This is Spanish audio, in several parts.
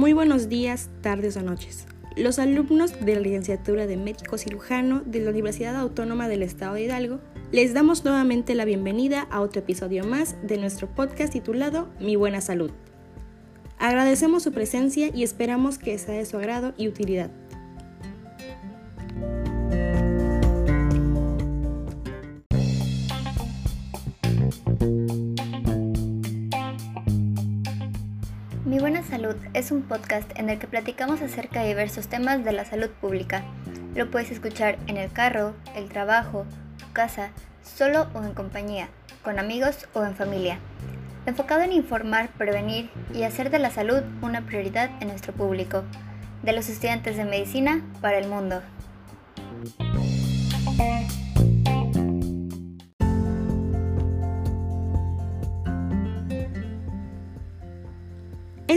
Muy buenos días, tardes o noches. Los alumnos de la licenciatura de médico cirujano de la Universidad Autónoma del Estado de Hidalgo les damos nuevamente la bienvenida a otro episodio más de nuestro podcast titulado Mi Buena Salud. Agradecemos su presencia y esperamos que sea de su agrado y utilidad. Es un podcast en el que platicamos acerca de diversos temas de la salud pública. Lo puedes escuchar en el carro, el trabajo, tu casa, solo o en compañía, con amigos o en familia. Enfocado en informar, prevenir y hacer de la salud una prioridad en nuestro público, de los estudiantes de medicina para el mundo.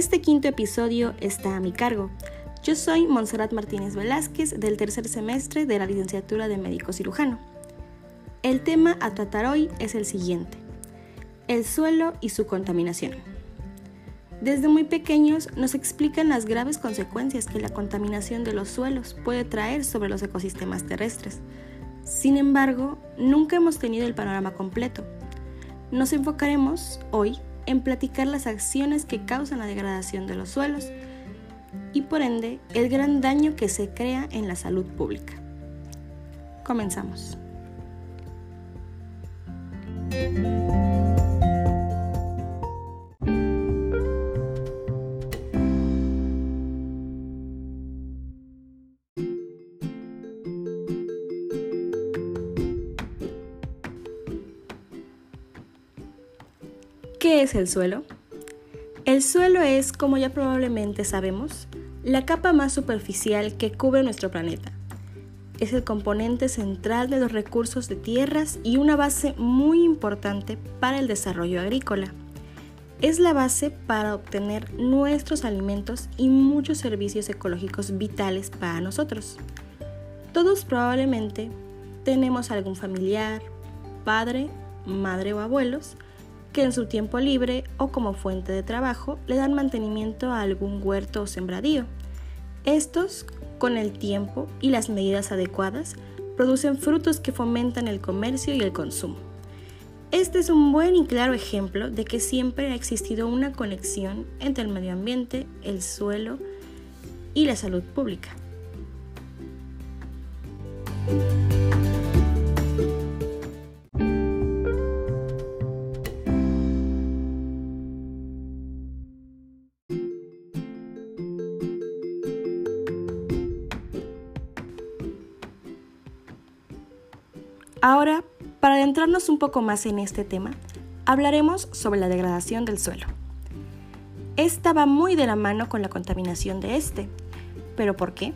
Este quinto episodio está a mi cargo. Yo soy Monserrat Martínez Velázquez del tercer semestre de la licenciatura de médico cirujano. El tema a tratar hoy es el siguiente, el suelo y su contaminación. Desde muy pequeños nos explican las graves consecuencias que la contaminación de los suelos puede traer sobre los ecosistemas terrestres. Sin embargo, nunca hemos tenido el panorama completo. Nos enfocaremos hoy en platicar las acciones que causan la degradación de los suelos y por ende el gran daño que se crea en la salud pública. Comenzamos. Es el suelo? El suelo es, como ya probablemente sabemos, la capa más superficial que cubre nuestro planeta. Es el componente central de los recursos de tierras y una base muy importante para el desarrollo agrícola. Es la base para obtener nuestros alimentos y muchos servicios ecológicos vitales para nosotros. Todos probablemente tenemos algún familiar, padre, madre o abuelos que en su tiempo libre o como fuente de trabajo le dan mantenimiento a algún huerto o sembradío. Estos, con el tiempo y las medidas adecuadas, producen frutos que fomentan el comercio y el consumo. Este es un buen y claro ejemplo de que siempre ha existido una conexión entre el medio ambiente, el suelo y la salud pública. Ahora, para adentrarnos un poco más en este tema, hablaremos sobre la degradación del suelo. Esta va muy de la mano con la contaminación de este. ¿Pero por qué?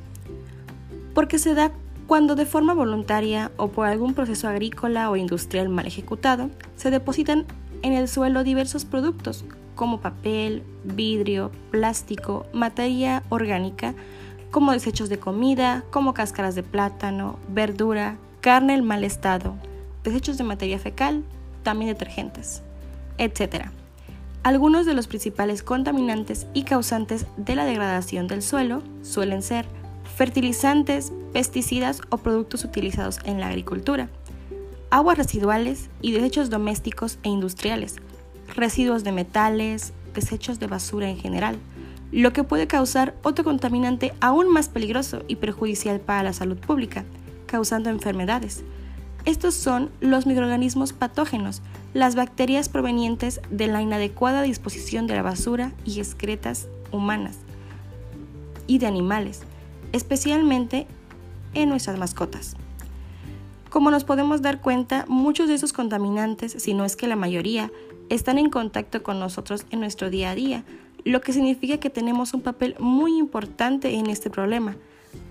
Porque se da cuando de forma voluntaria o por algún proceso agrícola o industrial mal ejecutado, se depositan en el suelo diversos productos como papel, vidrio, plástico, materia orgánica, como desechos de comida, como cáscaras de plátano, verdura, carne en mal estado, desechos de materia fecal, también detergentes, etc. Algunos de los principales contaminantes y causantes de la degradación del suelo suelen ser fertilizantes, pesticidas o productos utilizados en la agricultura, aguas residuales y desechos domésticos e industriales, residuos de metales, desechos de basura en general, lo que puede causar otro contaminante aún más peligroso y perjudicial para la salud pública, causando enfermedades. Estos son los microorganismos patógenos, las bacterias provenientes de la inadecuada disposición de la basura y excretas humanas y de animales, especialmente en nuestras mascotas. Como nos podemos dar cuenta, muchos de esos contaminantes, si no es que la mayoría, están en contacto con nosotros en nuestro día a día, lo que significa que tenemos un papel muy importante en este problema.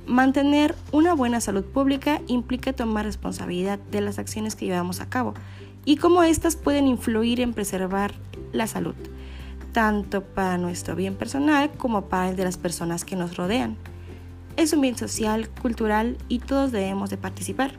Mantener una buena salud pública implica tomar responsabilidad de las acciones que llevamos a cabo y cómo éstas pueden influir en preservar la salud, tanto para nuestro bien personal como para el de las personas que nos rodean. Es un bien social, cultural y todos debemos de participar.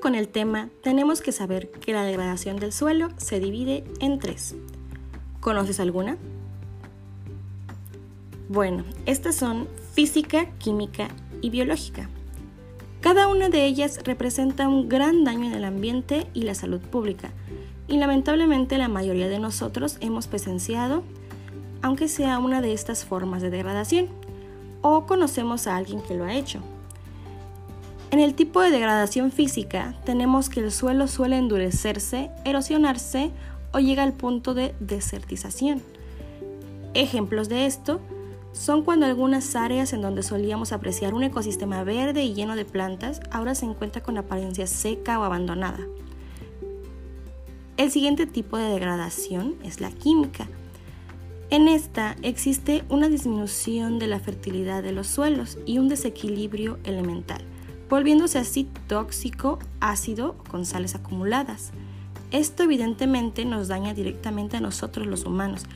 Con el tema, tenemos que saber que la degradación del suelo se divide en tres. ¿Conoces alguna? Bueno, estas son física, química y biológica. Cada una de ellas representa un gran daño en el ambiente y la salud pública, y lamentablemente la mayoría de nosotros hemos presenciado, aunque sea una de estas formas de degradación, o conocemos a alguien que lo ha hecho. En el tipo de degradación física tenemos que el suelo suele endurecerse, erosionarse o llega al punto de desertización. Ejemplos de esto son cuando algunas áreas en donde solíamos apreciar un ecosistema verde y lleno de plantas ahora se encuentra con apariencia seca o abandonada. El siguiente tipo de degradación es la química. En esta existe una disminución de la fertilidad de los suelos y un desequilibrio elemental volviéndose así tóxico, ácido con sales acumuladas. Esto evidentemente nos daña directamente a nosotros los humanos,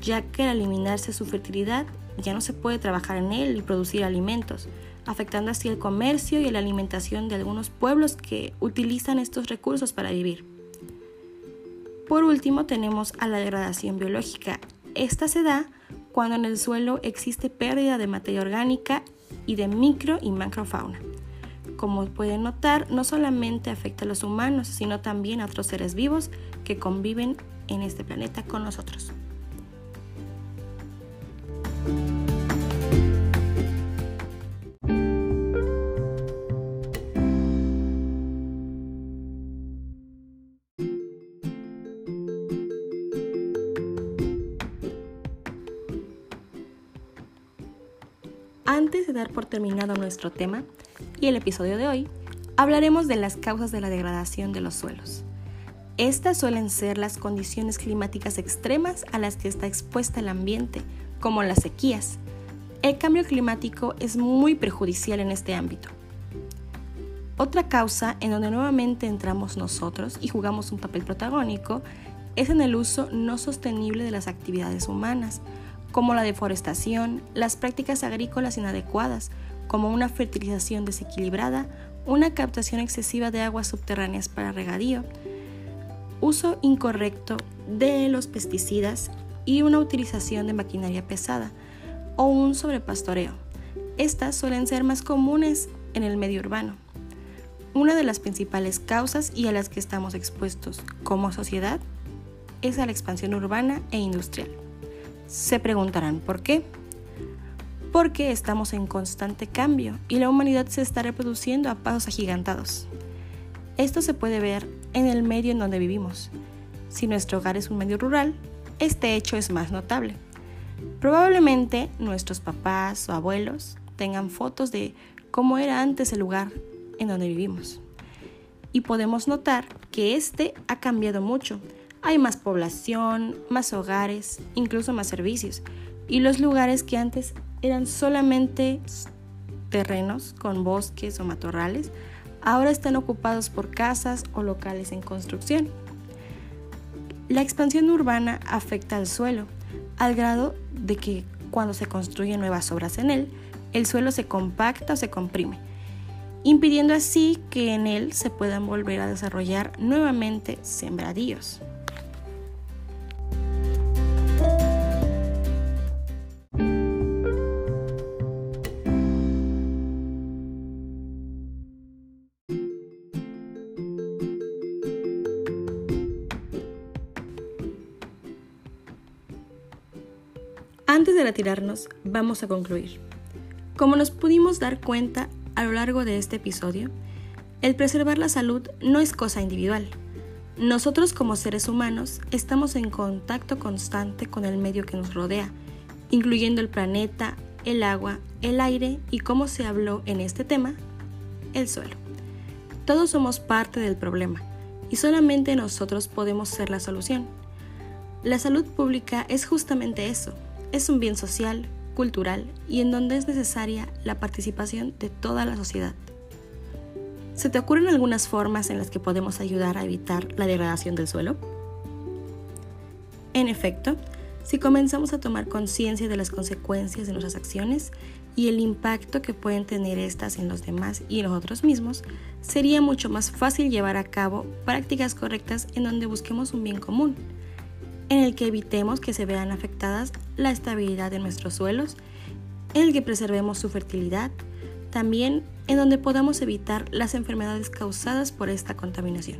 ya que al eliminarse su fertilidad ya no se puede trabajar en él y producir alimentos, afectando así el comercio y la alimentación de algunos pueblos que utilizan estos recursos para vivir. Por último tenemos a la degradación biológica. Esta se da cuando en el suelo existe pérdida de materia orgánica y de micro y macrofauna como pueden notar, no solamente afecta a los humanos, sino también a otros seres vivos que conviven en este planeta con nosotros. Antes de dar por terminado nuestro tema, y el episodio de hoy hablaremos de las causas de la degradación de los suelos. Estas suelen ser las condiciones climáticas extremas a las que está expuesta el ambiente, como las sequías. El cambio climático es muy perjudicial en este ámbito. Otra causa en donde nuevamente entramos nosotros y jugamos un papel protagónico es en el uso no sostenible de las actividades humanas, como la deforestación, las prácticas agrícolas inadecuadas, como una fertilización desequilibrada, una captación excesiva de aguas subterráneas para regadío, uso incorrecto de los pesticidas y una utilización de maquinaria pesada o un sobrepastoreo. Estas suelen ser más comunes en el medio urbano. Una de las principales causas y a las que estamos expuestos como sociedad es a la expansión urbana e industrial. Se preguntarán por qué porque estamos en constante cambio y la humanidad se está reproduciendo a pasos agigantados. Esto se puede ver en el medio en donde vivimos. Si nuestro hogar es un medio rural, este hecho es más notable. Probablemente nuestros papás o abuelos tengan fotos de cómo era antes el lugar en donde vivimos. Y podemos notar que este ha cambiado mucho. Hay más población, más hogares, incluso más servicios. Y los lugares que antes eran solamente terrenos con bosques o matorrales, ahora están ocupados por casas o locales en construcción. La expansión urbana afecta al suelo, al grado de que cuando se construyen nuevas obras en él, el suelo se compacta o se comprime, impidiendo así que en él se puedan volver a desarrollar nuevamente sembradíos. Antes de retirarnos, vamos a concluir. Como nos pudimos dar cuenta a lo largo de este episodio, el preservar la salud no es cosa individual. Nosotros como seres humanos estamos en contacto constante con el medio que nos rodea, incluyendo el planeta, el agua, el aire y, como se habló en este tema, el suelo. Todos somos parte del problema y solamente nosotros podemos ser la solución. La salud pública es justamente eso, es un bien social, cultural y en donde es necesaria la participación de toda la sociedad. ¿Se te ocurren algunas formas en las que podemos ayudar a evitar la degradación del suelo? En efecto, si comenzamos a tomar conciencia de las consecuencias de nuestras acciones y el impacto que pueden tener estas en los demás y en nosotros mismos, sería mucho más fácil llevar a cabo prácticas correctas en donde busquemos un bien común, en el que evitemos que se vean afectadas la estabilidad de nuestros suelos, en el que preservemos su fertilidad, también en donde podamos evitar las enfermedades causadas por esta contaminación,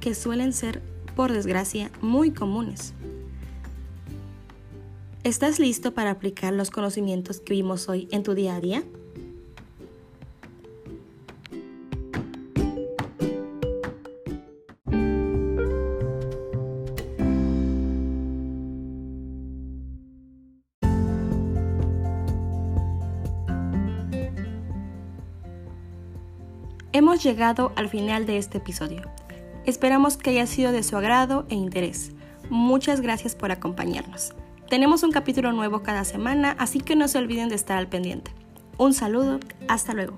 que suelen ser, por desgracia, muy comunes. ¿Estás listo para aplicar los conocimientos que vimos hoy en tu día a día? Llegado al final de este episodio. Esperamos que haya sido de su agrado e interés. Muchas gracias por acompañarnos. Tenemos un capítulo nuevo cada semana, así que no se olviden de estar al pendiente. Un saludo, hasta luego.